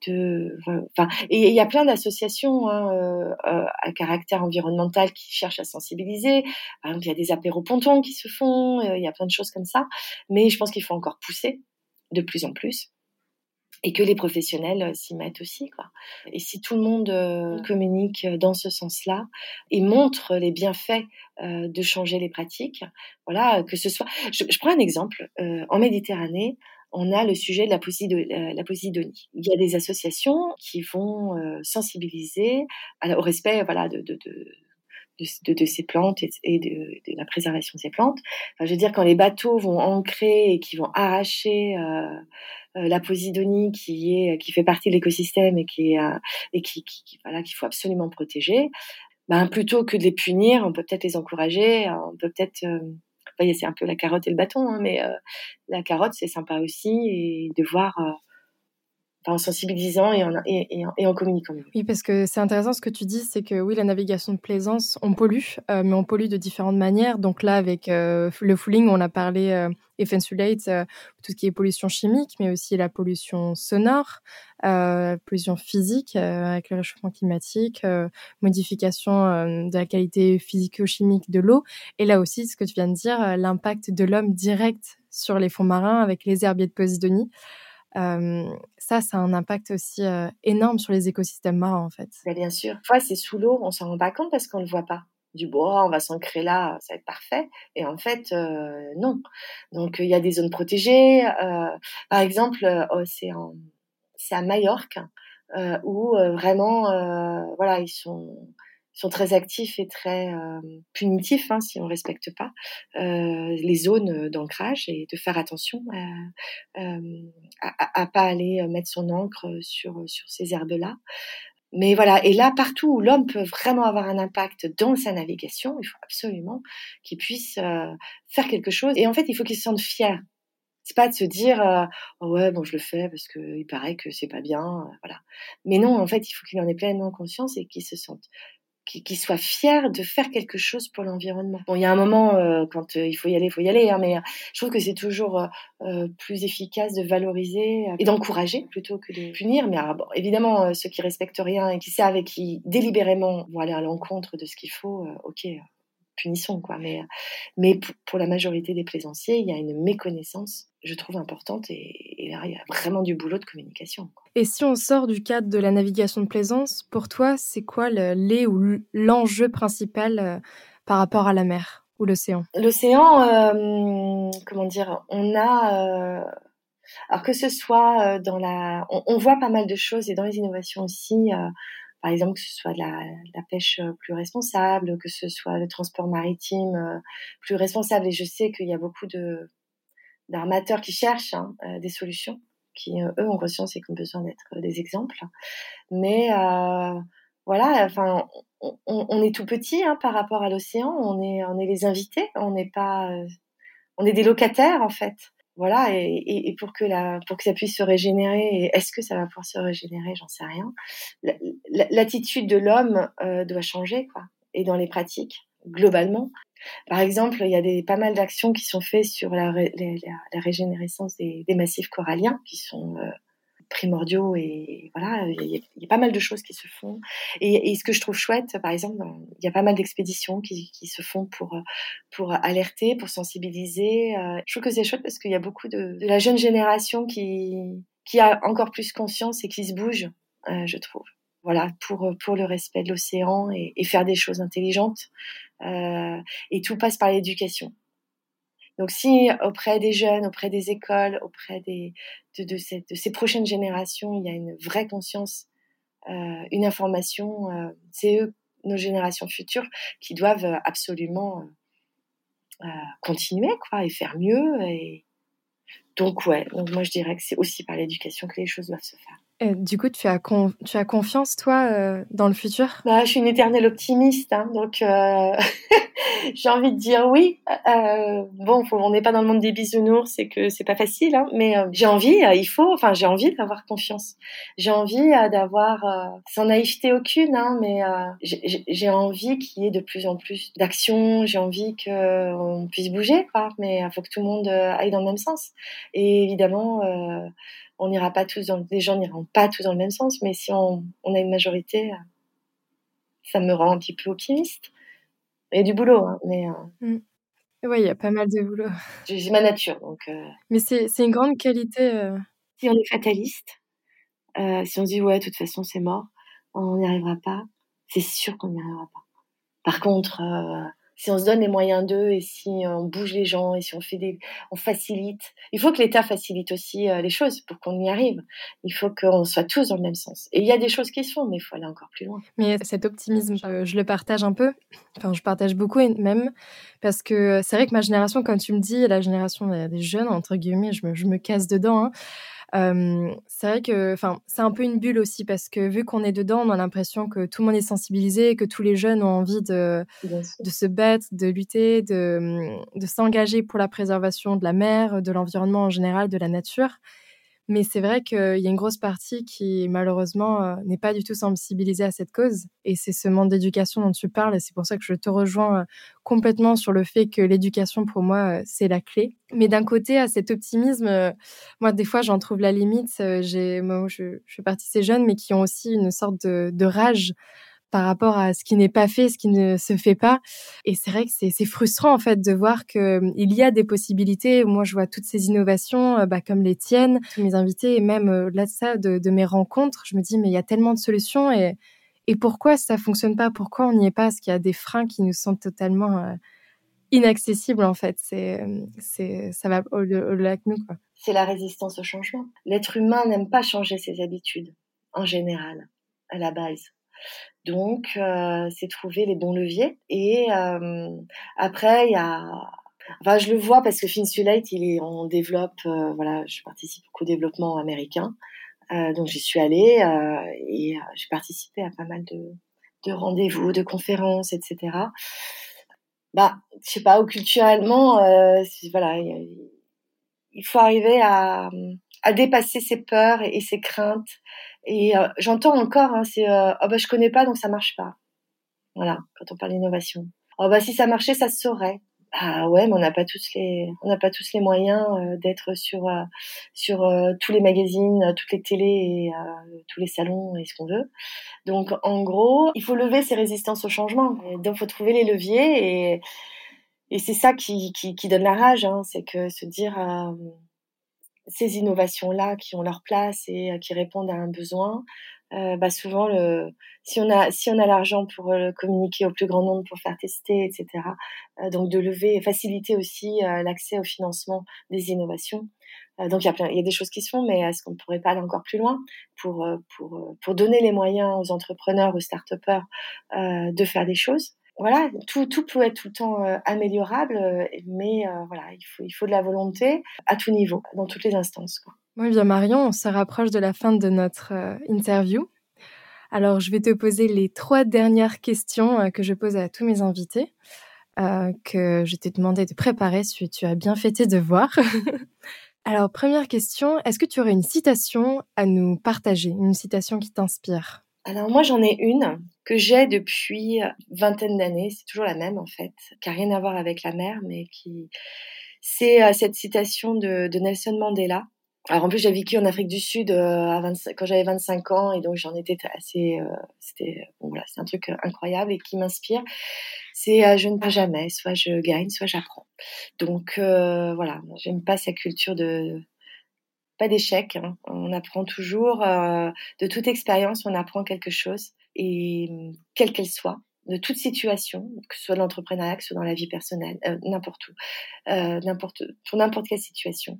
de, enfin, il y a plein d'associations hein, euh, euh, à caractère environnemental qui cherchent à sensibiliser. Par il y a des apéros pontons qui se font, il y a plein de choses comme ça. Mais je pense qu'il faut encore pousser de plus en plus et que les professionnels euh, s'y mettent aussi. Quoi. Et si tout le monde euh, communique euh, dans ce sens-là et montre les bienfaits de changer les pratiques, voilà, que ce soit. Je, prends un exemple. en Méditerranée, on a le sujet de la, posidonie. Il y a des associations qui vont sensibiliser au respect, voilà, de, de, de de, ces plantes et, de, la préservation de ces plantes. Enfin, je veux dire, quand les bateaux vont ancrer et qui vont arracher euh, la posidonie qui est qui fait partie de l'écosystème et qui est euh, et qui, qui, voilà qu'il faut absolument protéger, ben plutôt que de les punir, on peut peut-être les encourager, on peut peut-être euh, c'est un peu la carotte et le bâton, hein, mais la carotte c'est sympa aussi et de voir en sensibilisant et en, et, et, en, communiquant. Oui, parce que c'est intéressant ce que tu dis, c'est que oui, la navigation de plaisance, on pollue, euh, mais on pollue de différentes manières. Donc là, avec euh, le fouling, on a parlé euh, Effensulate, euh, tout ce qui est pollution chimique, mais aussi la pollution sonore, euh, pollution physique avec le réchauffement climatique, modification de la qualité physico-chimique de l'eau. Et là aussi, ce que tu viens de dire, l'impact de l'homme direct sur les fonds marins avec les herbiers de Posidonie ça, ça a un impact aussi énorme sur les écosystèmes marins, en fait. bien sûr. Fois, c'est sous l'eau, on s'en rend pas compte parce qu'on le voit pas. Du bois, on va s'ancrer là, ça va être parfait. Et en fait, non. Donc, il y a des zones protégées. par exemple, oh, c'est à Majorque où vraiment, voilà, ils sont sont très actifs et très euh, punitifs hein, si on respecte pas euh, les zones d'ancrage et de faire attention à, euh, à, à, pas aller mettre son encre sur sur ces herbes là. Mais voilà, et là, partout où l'homme peut vraiment avoir un impact dans sa navigation, il faut absolument qu'il puisse faire quelque chose. Et en fait, il faut qu'il se sente fier c'est pas de se dire oh ouais bon je le fais parce que il paraît que c'est pas bien voilà mais non en fait il faut qu'il en ait pleinement conscience et qu'il se sente qui, soit fier de faire quelque chose pour l'environnement. Bon, il y a un moment euh, quand euh, il faut y aller, il faut y aller, hein, mais euh, je trouve que c'est toujours plus efficace de valoriser et d'encourager plutôt que de punir. Mais évidemment, ceux qui respectent rien et qui savent et qui délibérément vont aller à l'encontre de ce qu'il faut, ok, punissons quoi. Mais mais pour la majorité des plaisanciers, il y a une méconnaissance, je trouve importante, et, là il y a vraiment du boulot de communication. Et si on sort du cadre de la navigation de plaisance, pour toi, c'est quoi le, ou l'enjeu principal euh, par rapport à la mer ou l'océan? L'océan, euh, comment dire, on a euh, alors que ce soit dans la, on, on, voit pas mal de choses et dans les innovations aussi par exemple, que ce soit la, la, pêche euh, plus responsable, que ce soit le transport maritime euh, plus responsable. Et je sais qu'il y a beaucoup de d'armateurs qui cherchent hein, euh, des solutions, qui eux ont conscience et qui ont besoin d'être des exemples. Mais euh, voilà, enfin, on, on, est tout petit hein, par rapport à l'océan. On est, on est les invités. On n'est pas, on est des locataires en fait voilà, et, pour que la, pour que ça puisse se régénérer, est-ce que ça va pouvoir se régénérer, j'en sais rien. L'attitude de l'homme euh, doit changer, quoi, et dans les pratiques globalement. Par exemple, il y a des pas mal d'actions qui sont faites sur la, régénérescence des, massifs coralliens, qui sont euh, primordiaux et voilà, il y, a, pas mal de choses qui se font. Et, ce que je trouve chouette, par exemple, il y a pas mal d'expéditions qui, se font pour pour alerter, pour sensibiliser. Euh, je trouve que c'est chouette parce qu'il y a beaucoup de, la jeune génération qui qui a encore plus conscience et qui se bouge, euh, je trouve. Voilà, pour pour le respect de l'océan et, et, faire des choses intelligentes. Euh, et tout passe par l'éducation. Donc si auprès des jeunes, auprès des écoles, auprès de, ces prochaines générations, il y a une vraie conscience, euh, une information, euh, c'est eux, nos générations futures, qui doivent absolument euh, continuer quoi, et faire mieux. Donc ouais, donc moi je dirais que c'est aussi par l'éducation que les choses doivent se faire. Et du coup, tu as, tu as confiance, toi, euh, dans le futur? Bah, Je suis une éternelle optimiste, hein, donc euh, j'ai envie de dire oui. Euh, bon, on n'est pas dans le monde des bisounours, c'est que c'est pas facile, hein, mais j'ai envie, il faut, enfin j'ai envie d'avoir confiance. J'ai envie d'avoir, sans naïveté aucune, hein, mais j'ai envie qu'il y ait de plus en plus d'actions. J'ai envie qu'on puisse bouger, quoi, mais il faut que tout le monde aille dans le même sens. Et évidemment on n'ira pas tous dans, les gens n'iront pas tous dans le même sens, mais si on, on, a une majorité, ça me rend un petit peu optimiste. Il y a du boulot, hein, mais. Euh... Mmh. Oui, il y a pas mal de boulot. J'ai ma nature, donc. Euh... Mais c'est une grande qualité. Euh... Si on est fataliste, euh, si on se dit ouais, de toute façon c'est mort, on n'y arrivera pas. C'est sûr qu'on n'y arrivera pas. Par contre, euh, si on se donne les moyens d'eux et si on bouge les gens et si on fait des, on facilite. Il faut que l'État facilite aussi euh, les choses pour qu'on y arrive. Il faut qu'on soit tous dans le même sens. Et il y a des choses qui se font, mais il faut aller encore plus loin. Mais cet optimisme, je, je le partage un peu. Enfin, je partage beaucoup même parce que c'est vrai que ma génération, comme tu me dis, la génération des jeunes entre guillemets, je me, je me casse dedans. Hein, euh, c'est vrai que, enfin, c'est un peu une bulle aussi parce que vu qu'on est dedans, on a l'impression que tout le monde est sensibilisé, que tous les jeunes ont envie de, de se battre, de lutter, de, de s'engager pour la préservation de la mer, de l'environnement en général, de la nature. Mais c'est vrai qu'il y a une grosse partie qui, malheureusement, euh, n'est pas du tout sensibilisée à cette cause. Et c'est ce manque d'éducation dont tu parles. Et c'est pour ça que je te rejoins euh, complètement sur le fait que l'éducation, pour moi, euh, c'est la clé. Mais d'un côté, à cet optimisme, moi, des fois, j'en trouve la limite. J'ai, moi, je, je, fais partie de ces jeunes, mais qui ont aussi une sorte de, de rage par rapport à ce qui n'est pas fait, ce qui ne se fait pas. Et c'est vrai que c'est frustrant en fait de voir que euh, il y a des possibilités. Moi, je vois toutes ces innovations, euh, bah, comme les tiennes, tous mes invités, et même euh, là de ça, de, mes rencontres. Je me dis mais il y a tellement de solutions et et pourquoi ça fonctionne pas? Pourquoi on n'y est pas? Parce qu'il y a des freins qui nous sont totalement inaccessibles en fait? C'est ça va au-delà de nous quoi. C'est la résistance au changement. L'être humain n'aime pas changer ses habitudes en général à la base. Donc, euh, c'est trouver les bons leviers. Et euh, après, il y a Enfin, je le vois parce que Finsulate, il est, on développe, euh, voilà, je participe au développement américain. Donc, j'y suis allée et j'ai participé à pas mal de, de rendez-vous, de conférences, etc. Bah, je sais pas, ou culturellement, voilà, il faut arriver à, dépasser ses peurs et ses craintes et euh, j'entends encore, hein, c'est euh, oh bah je connais pas donc ça marche pas. Voilà, quand on parle d'innovation. Oh bah si ça marchait, ça se saurait. Ah ouais, mais on n'a pas tous les, on n'a pas tous les moyens euh, d'être sur euh, sur tous les magazines, toutes les télés et tous les salons et ce qu'on veut. Donc en gros, il faut lever ses résistances au changement. Donc faut trouver les leviers et et c'est ça qui, qui, qui donne la rage, hein, c'est que se dire ces innovations-là qui ont leur place et euh, qui répondent à un besoin, euh, bah souvent, si on a si a l'argent pour euh, communiquer au plus grand nombre, pour faire tester, etc. Donc de lever faciliter aussi l'accès au financement des innovations. donc il y a y a des choses qui se font, mais est-ce qu'on ne pourrait pas aller encore plus loin pour pour pour donner les moyens aux entrepreneurs, aux start-upers de faire des choses? Voilà, tout, peut être tout le temps euh, améliorable, euh, mais euh, voilà, il faut, il faut de la volonté à tout niveau, dans toutes les instances. Quoi. Oui, bien Marion, on se rapproche de la fin de notre interview. Alors, je vais te poser les trois dernières questions que je pose à tous mes invités, que je t'ai demandé de préparer si tu as bien fait tes devoirs. Alors, première question, est-ce que tu aurais une citation à nous partager, une citation qui t'inspire? Alors moi j'en ai une que j'ai depuis vingtaine d'années, c'est toujours la même en fait, qui n'a rien à voir avec la mer, mais qui c'est euh, cette citation de, Nelson Mandela. Alors en plus j'ai vécu en Afrique du Sud 25, quand j'avais 25 ans et donc j'en étais assez c'était voilà c'est un truc incroyable et qui m'inspire. C'est je ne perds jamais. Soit je gagne soit j'apprends. Donc voilà j'aime pas sa culture de pas d'échec hein. on apprend toujours de toute expérience on apprend quelque chose et quelle qu'elle soit de toute situation, que ce soit dans l'entrepreneuriat, que ce soit dans la vie personnelle, euh, n'importe où, euh, n'importe, pour n'importe quelle situation,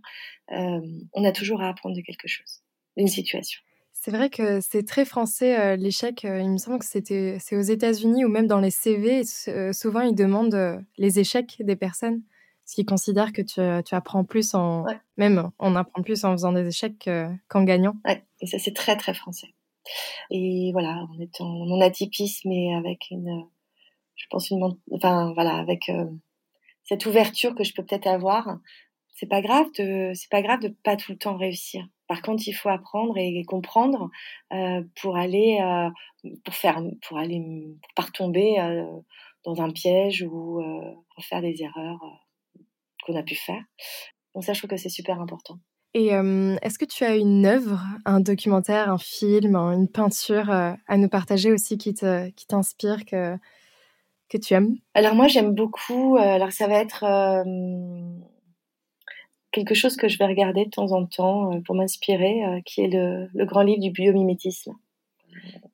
euh, on a toujours à apprendre de quelque chose, d'une situation. C'est vrai que c'est très français l'échec. il me semble que c'était c'est aux États-Unis ou même dans les CV. souvent, ils demandent les échecs des personnes, ce qui considère que tu, tu apprends plus en même on apprend plus en faisant des échecs qu'en gagnant. Ouais, et ça c'est très très français. Et voilà, on est en mon atypisme et avec une, je pense une, enfin voilà, avec euh, cette ouverture que je peux peut-être avoir. C'est pas grave de, c'est pas grave de pas tout le temps réussir. Par contre, il faut apprendre et, comprendre euh, pour aller, euh, pour faire, pour aller, pour pas retomber dans un piège ou euh, faire des erreurs qu'on a pu faire. Donc ça, je trouve que c'est super important. Et est-ce que tu as une œuvre, un documentaire, un film, une peinture à nous partager aussi qui te, qui t'inspire, que, que tu aimes? Alors moi j'aime beaucoup. alors ça va être quelque chose que je vais regarder de temps en temps pour m'inspirer, qui est le, le, grand livre du biomimétisme.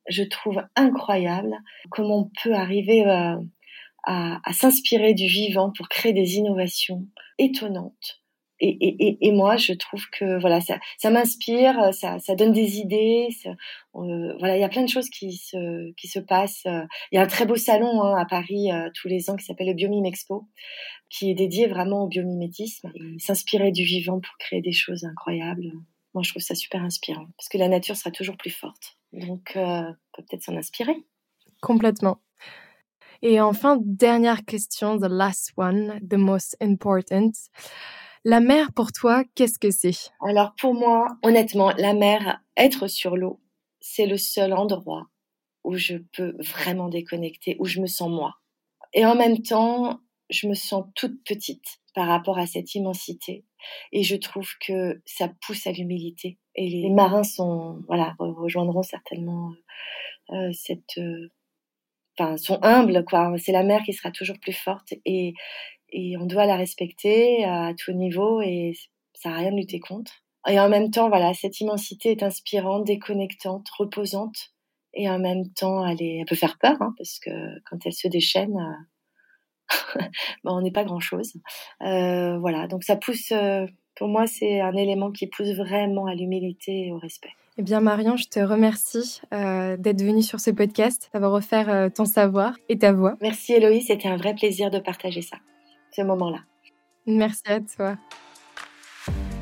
Je trouve incroyable comment on peut arriver à, à s'inspirer du vivant pour créer des innovations étonnantes et, et, et, moi, je trouve que voilà, ça, ça m'inspire, ça, ça donne des idées. Euh, voilà, il y a plein de choses qui se, qui se passent. Il y a un très beau salon hein, à Paris euh, tous les ans qui s'appelle le Biomime Expo, qui est dédié vraiment au biomimétisme s'inspirer du vivant pour créer des choses incroyables. Moi, je trouve ça super inspirant parce que la nature sera toujours plus forte. Donc, euh, on peut peut-être s'en inspirer. Complètement. Et enfin, dernière question, the last one, the most important. La mer, pour toi, qu'est-ce que c'est? Alors pour moi, honnêtement, la mer, être sur l'eau, c'est le seul endroit où je peux vraiment déconnecter, où je me sens moi. Et en même temps, je me sens toute petite par rapport à cette immensité. Et je trouve que ça pousse à l'humilité. Et les marins sont, voilà, rejoindront certainement euh, cette, euh, enfin, sont humbles, quoi. C'est la mer qui sera toujours plus forte. Et, et on doit la respecter à tout niveau et ça n'a rien de lutter contre. Et en même temps, voilà, cette immensité est inspirante, déconnectante, reposante et en même temps, elle, est, elle peut faire peur hein, parce que quand elle se déchaîne, euh, ben, on n'est pas grand-chose. Euh, voilà, donc ça pousse, euh, pour moi, c'est un élément qui pousse vraiment à l'humilité et au respect. Eh bien, Marion, je te remercie euh, d'être venue sur ce podcast, d'avoir offert euh, ton savoir et ta voix. Merci Héloïse, c'était un vrai plaisir de partager ça ce moment-là. Merci à toi.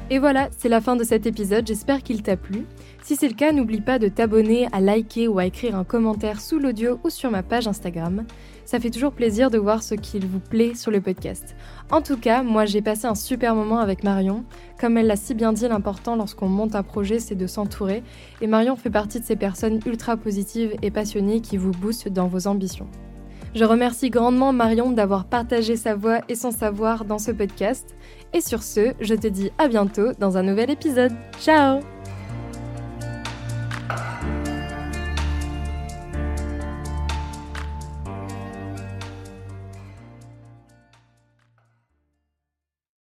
Et voilà, c'est la fin de cet épisode, j'espère qu'il t'a plu. Si c'est le cas, n'oublie pas de t'abonner, à liker ou à écrire un commentaire sous l'audio ou sur ma page Instagram. Ça fait toujours plaisir de voir ce qu'il vous plaît sur le podcast. En tout cas, moi j'ai passé un super moment avec Marion. Comme elle l'a si bien dit, l'important lorsqu'on monte un projet, c'est de s'entourer. Et Marion fait partie de ces personnes ultra positives et passionnées qui vous boostent dans vos ambitions. Je remercie grandement Marion d'avoir partagé sa voix et son savoir dans ce podcast. Et sur ce, je te dis à bientôt dans un nouvel épisode. Ciao